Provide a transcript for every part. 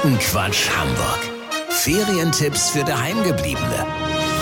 Guten Quatsch Hamburg. Ferientipps für Daheimgebliebene.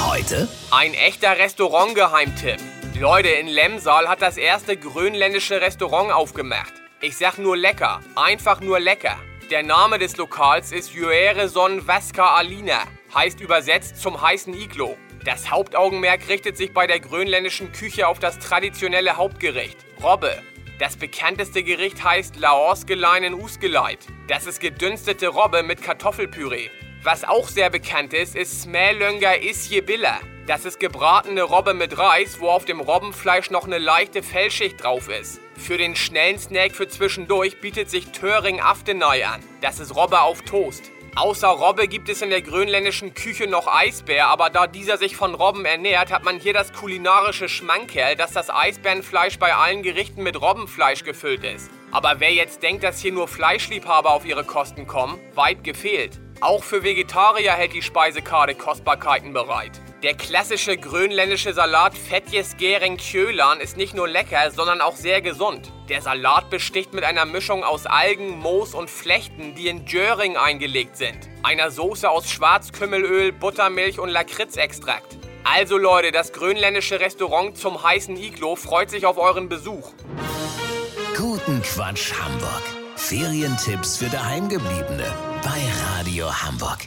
Heute Ein echter Restaurantgeheimtipp. Leute, in Lemsal hat das erste grönländische Restaurant aufgemacht. Ich sag nur lecker, einfach nur lecker. Der Name des Lokals ist Juereson Vaska Alina, heißt übersetzt zum heißen Iglo. Das Hauptaugenmerk richtet sich bei der grönländischen Küche auf das traditionelle Hauptgericht, Robbe. Das bekannteste Gericht heißt Laosgeleinen Usgeleit. Das ist gedünstete Robbe mit Kartoffelpüree. Was auch sehr bekannt ist, ist Smälönga Isjebilla. Das ist gebratene Robbe mit Reis, wo auf dem Robbenfleisch noch eine leichte Fellschicht drauf ist. Für den schnellen Snack für zwischendurch bietet sich Töring Aftenai an. Das ist Robbe auf Toast. Außer Robbe gibt es in der grönländischen Küche noch Eisbär, aber da dieser sich von Robben ernährt, hat man hier das kulinarische Schmankerl, dass das Eisbärenfleisch bei allen Gerichten mit Robbenfleisch gefüllt ist. Aber wer jetzt denkt, dass hier nur Fleischliebhaber auf ihre Kosten kommen, weit gefehlt. Auch für Vegetarier hält die Speisekarte Kostbarkeiten bereit. Der klassische grönländische Salat Fetjes Gering Kjölan ist nicht nur lecker, sondern auch sehr gesund. Der Salat besticht mit einer Mischung aus Algen, Moos und Flechten, die in Jöring eingelegt sind. Einer Soße aus Schwarzkümmelöl, Buttermilch und Lakritzextrakt. Also Leute, das grönländische Restaurant zum heißen Iglo freut sich auf euren Besuch. Guten Quatsch Hamburg. Ferientipps für Daheimgebliebene bei Radio Hamburg.